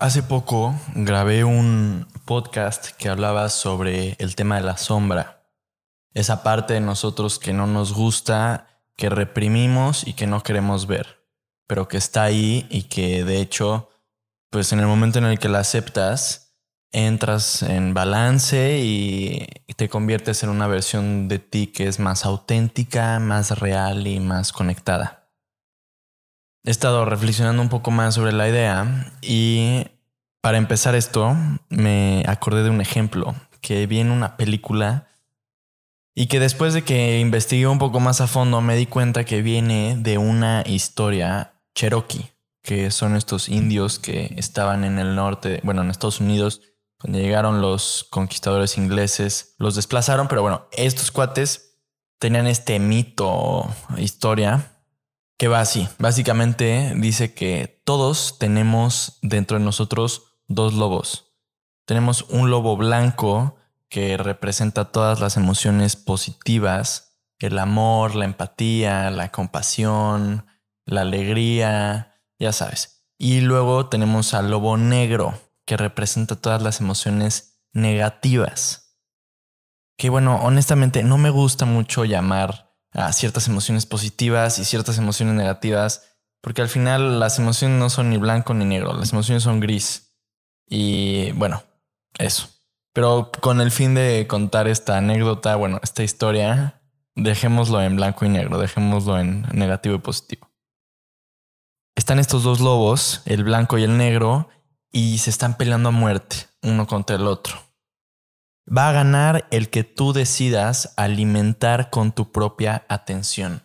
Hace poco grabé un podcast que hablaba sobre el tema de la sombra. Esa parte de nosotros que no nos gusta, que reprimimos y que no queremos ver, pero que está ahí y que de hecho, pues en el momento en el que la aceptas, entras en balance y te conviertes en una versión de ti que es más auténtica, más real y más conectada he estado reflexionando un poco más sobre la idea y para empezar esto me acordé de un ejemplo que vi en una película y que después de que investigué un poco más a fondo me di cuenta que viene de una historia cherokee, que son estos indios que estaban en el norte, bueno, en Estados Unidos, cuando llegaron los conquistadores ingleses, los desplazaron, pero bueno, estos cuates tenían este mito, historia, que va así. Básicamente dice que todos tenemos dentro de nosotros dos lobos. Tenemos un lobo blanco que representa todas las emociones positivas, el amor, la empatía, la compasión, la alegría, ya sabes. Y luego tenemos al lobo negro que representa todas las emociones negativas. Que bueno, honestamente no me gusta mucho llamar a ciertas emociones positivas y ciertas emociones negativas, porque al final las emociones no son ni blanco ni negro, las emociones son gris. Y bueno, eso. Pero con el fin de contar esta anécdota, bueno, esta historia, dejémoslo en blanco y negro, dejémoslo en negativo y positivo. Están estos dos lobos, el blanco y el negro, y se están peleando a muerte uno contra el otro va a ganar el que tú decidas alimentar con tu propia atención.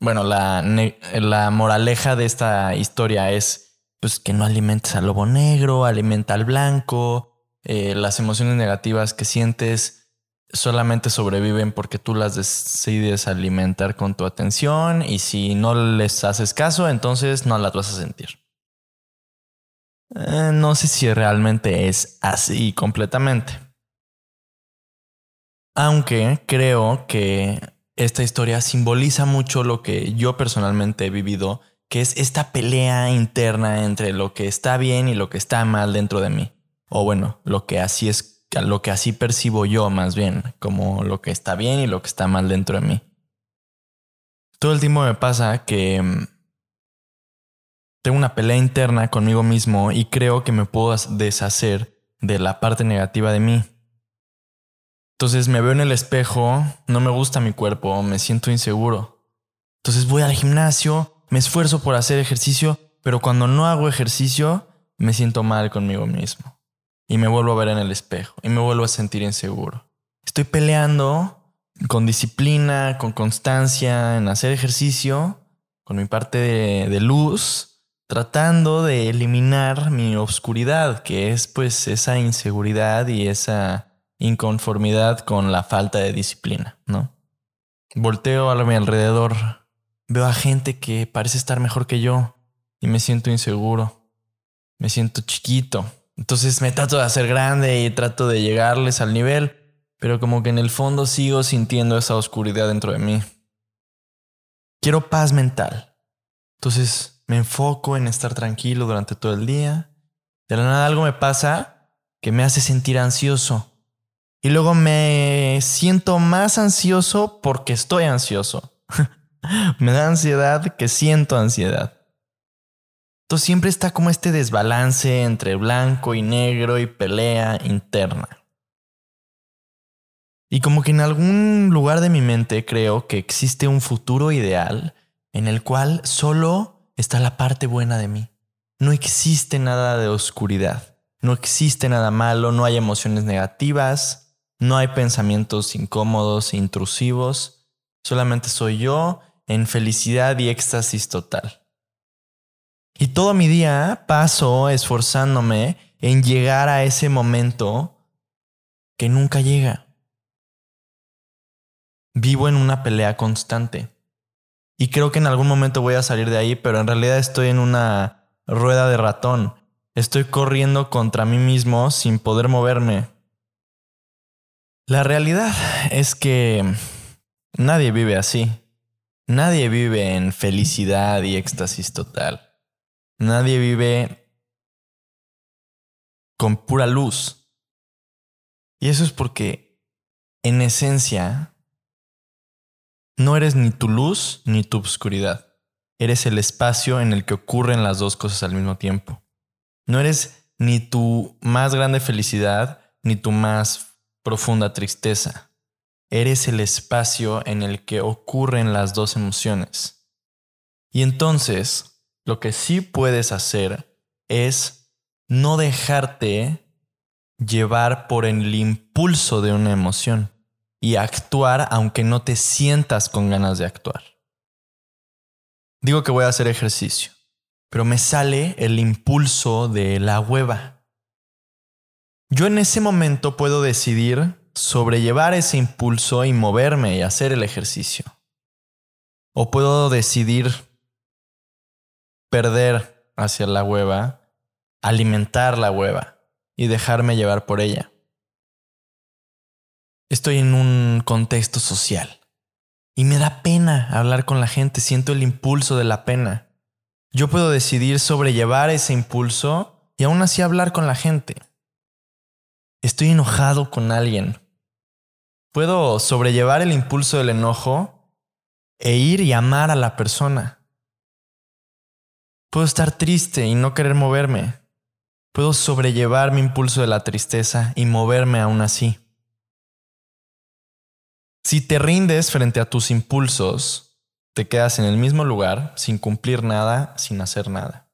Bueno, la, moraleja de esta historia es pues, que no alimentes al lobo negro, alimenta al blanco, eh, las emociones negativas que sientes solamente sobreviven porque tú las decides alimentar con tu atención y si no les haces caso, entonces no las vas a sentir. Eh, no sé si realmente es así completamente. Aunque creo que esta historia simboliza mucho lo que yo personalmente he vivido, que es esta pelea interna entre lo que está bien y lo que está mal dentro de mí. O bueno, lo que así es, lo que así percibo yo más bien, como lo que está bien y lo que está mal dentro de mí. Todo el tiempo me pasa que mm, tengo una pelea interna conmigo mismo y creo que me puedo deshacer de la parte negativa de mí. Entonces me veo en el espejo, no me gusta mi cuerpo, me siento inseguro. Entonces voy al gimnasio, me esfuerzo por hacer ejercicio, pero cuando no hago ejercicio, me siento mal conmigo mismo. Y me vuelvo a ver en el espejo y me vuelvo a sentir inseguro. Estoy peleando con disciplina, con constancia en hacer ejercicio, con mi parte de, de luz, tratando de eliminar mi oscuridad, que es pues esa inseguridad y esa inconformidad con la falta de disciplina, ¿no? Volteo a mi alrededor, veo a gente que parece estar mejor que yo y me siento inseguro, me siento chiquito. Entonces me trato de hacer grande y trato de llegarles al nivel, pero como que en el fondo sigo sintiendo esa oscuridad dentro de mí. Quiero paz mental. Entonces me enfoco en estar tranquilo durante todo el día. De la nada algo me pasa que me hace sentir ansioso. Y luego me siento más ansioso porque estoy ansioso. me da ansiedad que siento ansiedad. Entonces siempre está como este desbalance entre blanco y negro y pelea interna. Y como que en algún lugar de mi mente creo que existe un futuro ideal en el cual solo está la parte buena de mí. No existe nada de oscuridad, no existe nada malo, no hay emociones negativas, no hay pensamientos incómodos intrusivos, solamente soy yo en felicidad y éxtasis total. Y todo mi día paso esforzándome en llegar a ese momento que nunca llega. Vivo en una pelea constante. Y creo que en algún momento voy a salir de ahí, pero en realidad estoy en una rueda de ratón. Estoy corriendo contra mí mismo sin poder moverme. La realidad es que nadie vive así. Nadie vive en felicidad y éxtasis total. Nadie vive con pura luz. Y eso es porque, en esencia, no eres ni tu luz ni tu oscuridad. Eres el espacio en el que ocurren las dos cosas al mismo tiempo. No eres ni tu más grande felicidad ni tu más profunda tristeza. Eres el espacio en el que ocurren las dos emociones. Y entonces, lo que sí puedes hacer es no dejarte llevar por el impulso de una emoción y actuar aunque no te sientas con ganas de actuar. Digo que voy a hacer ejercicio, pero me sale el impulso de la hueva. Yo en ese momento puedo decidir sobrellevar ese impulso y moverme y hacer el ejercicio. O puedo decidir perder hacia la hueva, alimentar la hueva y dejarme llevar por ella. Estoy en un contexto social y me da pena hablar con la gente, siento el impulso de la pena. Yo puedo decidir sobrellevar ese impulso y aún así hablar con la gente. Estoy enojado con alguien. Puedo sobrellevar el impulso del enojo e ir y amar a la persona. Puedo estar triste y no querer moverme. Puedo sobrellevar mi impulso de la tristeza y moverme aún así. Si te rindes frente a tus impulsos, te quedas en el mismo lugar, sin cumplir nada, sin hacer nada.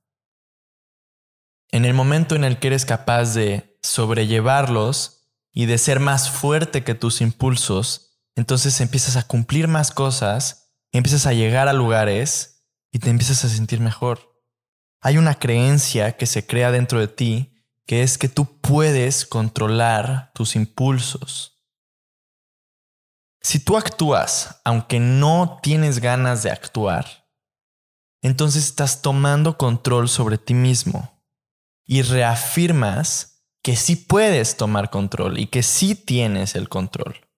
En el momento en el que eres capaz de sobrellevarlos y de ser más fuerte que tus impulsos, entonces empiezas a cumplir más cosas, empiezas a llegar a lugares y te empiezas a sentir mejor. Hay una creencia que se crea dentro de ti que es que tú puedes controlar tus impulsos. Si tú actúas aunque no tienes ganas de actuar, entonces estás tomando control sobre ti mismo y reafirmas que sí puedes tomar control y que sí tienes el control.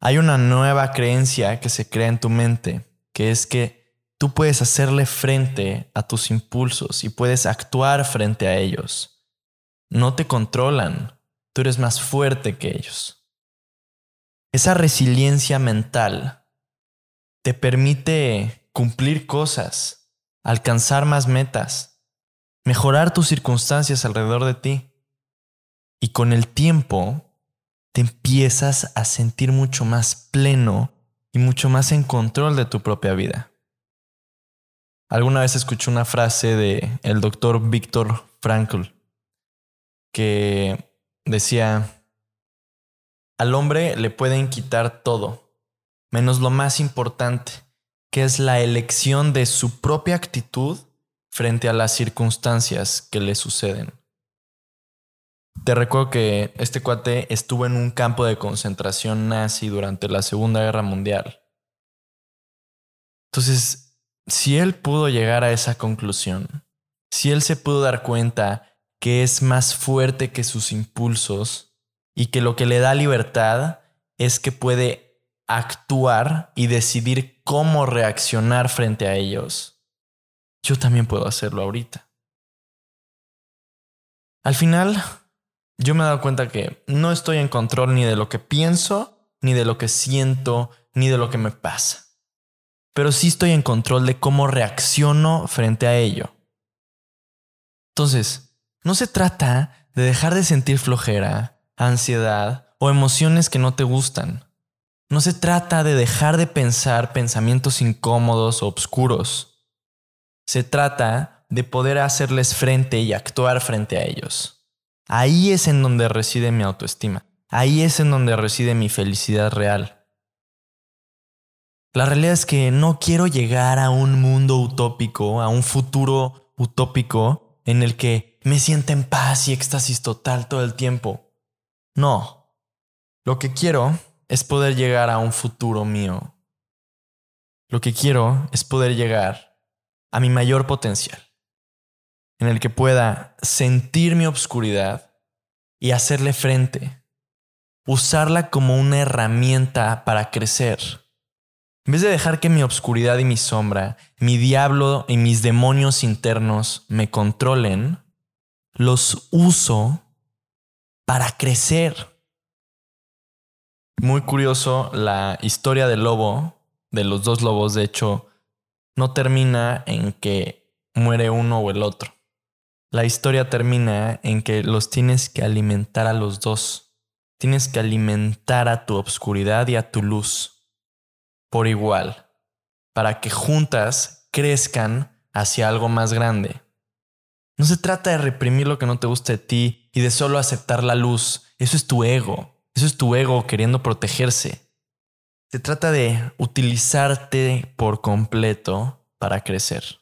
Hay una nueva creencia que se crea en tu mente, que es que tú puedes hacerle frente a tus impulsos y puedes actuar frente a ellos. No te controlan, tú eres más fuerte que ellos. Esa resiliencia mental te permite cumplir cosas, alcanzar más metas, mejorar tus circunstancias alrededor de ti. Y con el tiempo te empiezas a sentir mucho más pleno y mucho más en control de tu propia vida. Alguna vez escuché una frase de el doctor Víctor Frankl que decía, al hombre le pueden quitar todo, menos lo más importante, que es la elección de su propia actitud frente a las circunstancias que le suceden. Te recuerdo que este cuate estuvo en un campo de concentración nazi durante la Segunda Guerra Mundial. Entonces, si él pudo llegar a esa conclusión, si él se pudo dar cuenta que es más fuerte que sus impulsos, y que lo que le da libertad es que puede actuar y decidir cómo reaccionar frente a ellos. Yo también puedo hacerlo ahorita. Al final, yo me he dado cuenta que no estoy en control ni de lo que pienso, ni de lo que siento, ni de lo que me pasa. Pero sí estoy en control de cómo reacciono frente a ello. Entonces, no se trata de dejar de sentir flojera, ansiedad o emociones que no te gustan. No se trata de dejar de pensar pensamientos incómodos o oscuros. Se trata de poder hacerles frente y actuar frente a ellos. Ahí es en donde reside mi autoestima. Ahí es en donde reside mi felicidad real. La realidad es que no quiero llegar a un mundo utópico, a un futuro utópico en el que me sienta en paz y éxtasis total todo el tiempo. No. Lo que quiero es poder llegar a un futuro mío. Lo que quiero es poder llegar a mi mayor potencial, en el que pueda sentir mi obscuridad y hacerle frente, usarla como una herramienta para crecer. En vez de dejar que mi obscuridad y mi sombra, mi diablo y mis demonios internos me controlen, los uso para crecer. Muy curioso, la historia del lobo, de los dos lobos, de hecho, no termina en que muere uno o el otro. La historia termina en que los tienes que alimentar a los dos. Tienes que alimentar a tu obscuridad y a tu luz por igual, para que juntas crezcan hacia algo más grande. No se trata de reprimir lo que no te gusta de ti y de solo aceptar la luz. Eso es tu ego. Eso es tu ego queriendo protegerse. Se trata de utilizarte por completo para crecer.